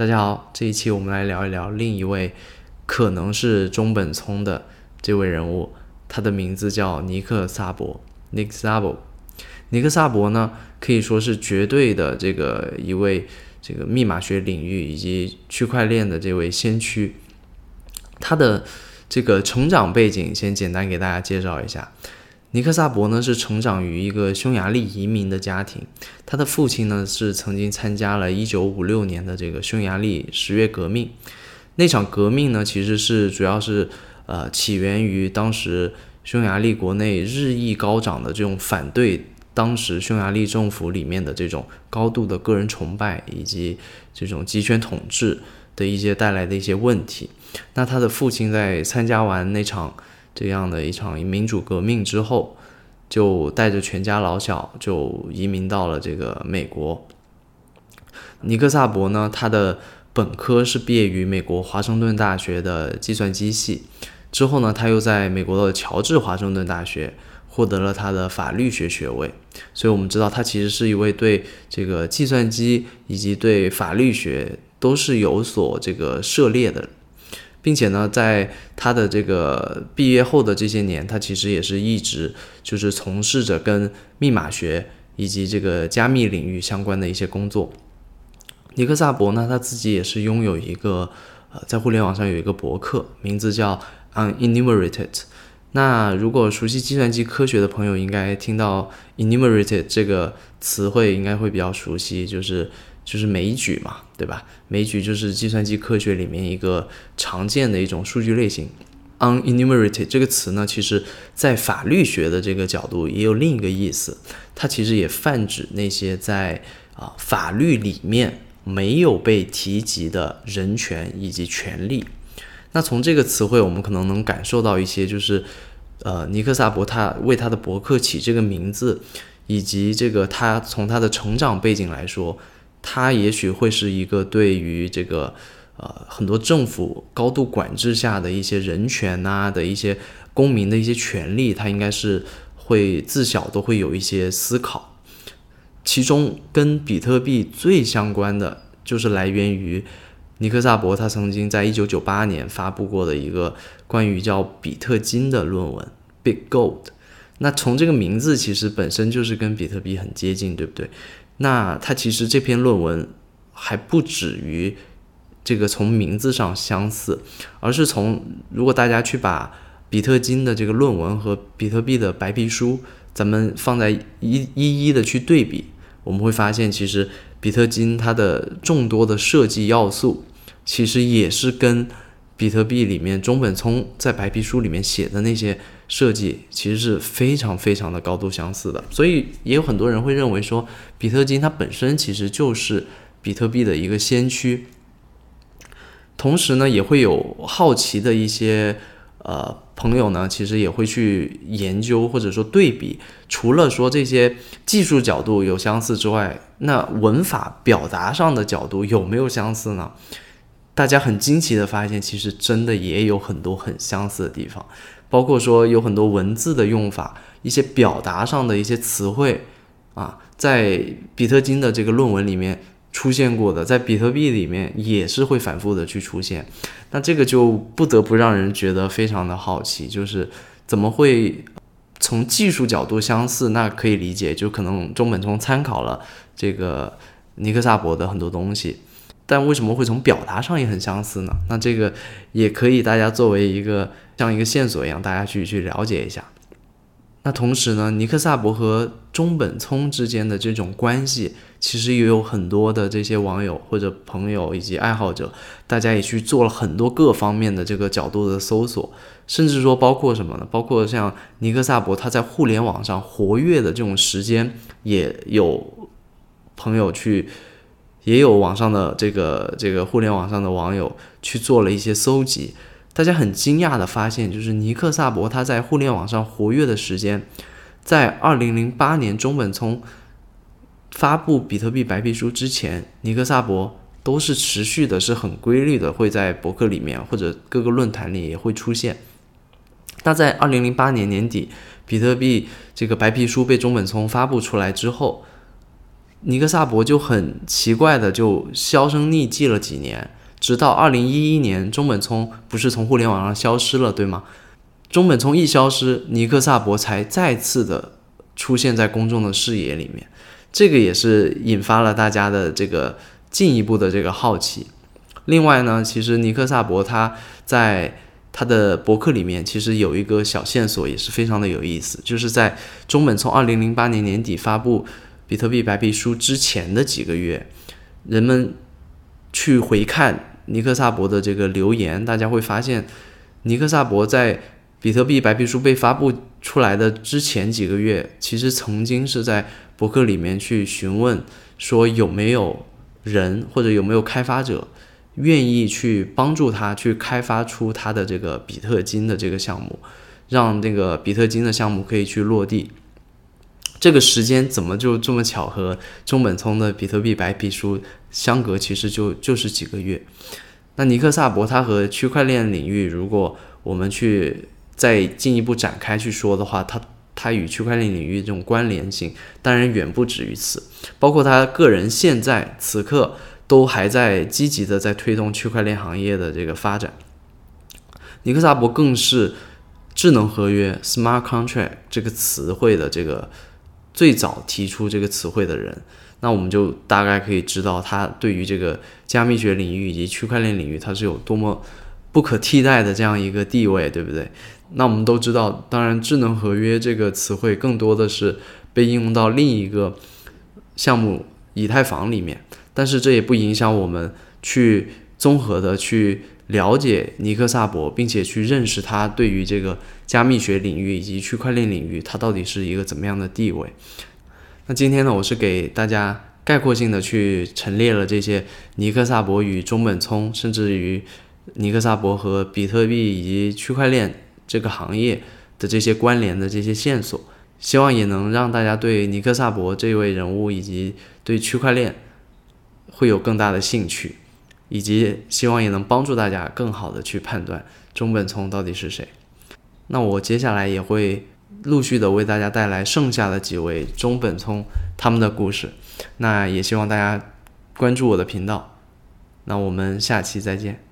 大家好，这一期我们来聊一聊另一位可能是中本聪的这位人物，他的名字叫尼克萨博 （Nick Sabo）。尼克萨博呢，可以说是绝对的这个一位这个密码学领域以及区块链的这位先驱。他的这个成长背景，先简单给大家介绍一下。尼克萨博呢是成长于一个匈牙利移民的家庭，他的父亲呢是曾经参加了1956年的这个匈牙利十月革命。那场革命呢其实是主要是呃起源于当时匈牙利国内日益高涨的这种反对当时匈牙利政府里面的这种高度的个人崇拜以及这种集权统治的一些带来的一些问题。那他的父亲在参加完那场。这样的一场民主革命之后，就带着全家老小就移民到了这个美国。尼克萨博呢，他的本科是毕业于美国华盛顿大学的计算机系，之后呢，他又在美国的乔治华盛顿大学获得了他的法律学学位。所以，我们知道他其实是一位对这个计算机以及对法律学都是有所这个涉猎的。并且呢，在他的这个毕业后的这些年，他其实也是一直就是从事着跟密码学以及这个加密领域相关的一些工作。尼克萨博呢，他自己也是拥有一个呃，在互联网上有一个博客，名字叫 Unenumerated。那如果熟悉计算机科学的朋友，应该听到 Enumerated 这个词汇，应该会比较熟悉，就是。就是枚举嘛，对吧？枚举就是计算机科学里面一个常见的一种数据类型。Unenumerated 这个词呢，其实在法律学的这个角度也有另一个意思，它其实也泛指那些在啊法律里面没有被提及的人权以及权利。那从这个词汇，我们可能能感受到一些，就是呃尼克萨博他为他的博客起这个名字，以及这个他从他的成长背景来说。它也许会是一个对于这个呃很多政府高度管制下的一些人权呐的一些公民的一些权利，它应该是会自小都会有一些思考。其中跟比特币最相关的就是来源于尼克萨博他曾经在一九九八年发布过的一个关于叫比特金的论文《Big Gold》。那从这个名字其实本身就是跟比特币很接近，对不对？那它其实这篇论文还不止于这个从名字上相似，而是从如果大家去把比特金的这个论文和比特币的白皮书，咱们放在一一一的去对比，我们会发现其实比特金它的众多的设计要素，其实也是跟。比特币里面中本聪在白皮书里面写的那些设计，其实是非常非常的高度相似的，所以也有很多人会认为说，比特金它本身其实就是比特币的一个先驱。同时呢，也会有好奇的一些呃朋友呢，其实也会去研究或者说对比，除了说这些技术角度有相似之外，那文法表达上的角度有没有相似呢？大家很惊奇的发现，其实真的也有很多很相似的地方，包括说有很多文字的用法，一些表达上的一些词汇啊，在比特金的这个论文里面出现过的，在比特币里面也是会反复的去出现。那这个就不得不让人觉得非常的好奇，就是怎么会从技术角度相似？那可以理解，就可能中本聪参考了这个尼克萨博的很多东西。但为什么会从表达上也很相似呢？那这个也可以大家作为一个像一个线索一样，大家去去了解一下。那同时呢，尼克萨博和中本聪之间的这种关系，其实也有很多的这些网友或者朋友以及爱好者，大家也去做了很多各方面的这个角度的搜索，甚至说包括什么呢？包括像尼克萨博他在互联网上活跃的这种时间，也有朋友去。也有网上的这个这个互联网上的网友去做了一些搜集，大家很惊讶的发现，就是尼克萨博他在互联网上活跃的时间，在二零零八年中本聪发布比特币白皮书之前，尼克萨博都是持续的，是很规律的，会在博客里面或者各个论坛里也会出现。那在二零零八年年底，比特币这个白皮书被中本聪发布出来之后。尼克萨博就很奇怪的就销声匿迹了几年，直到二零一一年，中本聪不是从互联网上消失了，对吗？中本聪一消失，尼克萨博才再次的出现在公众的视野里面，这个也是引发了大家的这个进一步的这个好奇。另外呢，其实尼克萨博他在他的博客里面，其实有一个小线索，也是非常的有意思，就是在中本聪二零零八年年底发布。比特币白皮书之前的几个月，人们去回看尼克萨博的这个留言，大家会发现，尼克萨博在比特币白皮书被发布出来的之前几个月，其实曾经是在博客里面去询问，说有没有人或者有没有开发者愿意去帮助他去开发出他的这个比特金的这个项目，让这个比特金的项目可以去落地。这个时间怎么就这么巧合中本聪的比特币白皮书相隔？其实就就是几个月。那尼克萨博他和区块链领域，如果我们去再进一步展开去说的话，他他与区块链领域这种关联性当然远不止于此。包括他个人现在此刻都还在积极的在推动区块链行业的这个发展。尼克萨博更是智能合约 （smart contract） 这个词汇的这个。最早提出这个词汇的人，那我们就大概可以知道他对于这个加密学领域以及区块链领域，它是有多么不可替代的这样一个地位，对不对？那我们都知道，当然，智能合约这个词汇更多的是被应用到另一个项目以太坊里面，但是这也不影响我们去综合的去。了解尼克萨博，并且去认识他对于这个加密学领域以及区块链领域，它到底是一个怎么样的地位？那今天呢，我是给大家概括性的去陈列了这些尼克萨博与中本聪，甚至于尼克萨博和比特币以及区块链这个行业的这些关联的这些线索，希望也能让大家对尼克萨博这位人物以及对区块链会有更大的兴趣。以及希望也能帮助大家更好的去判断中本聪到底是谁。那我接下来也会陆续的为大家带来剩下的几位中本聪他们的故事。那也希望大家关注我的频道。那我们下期再见。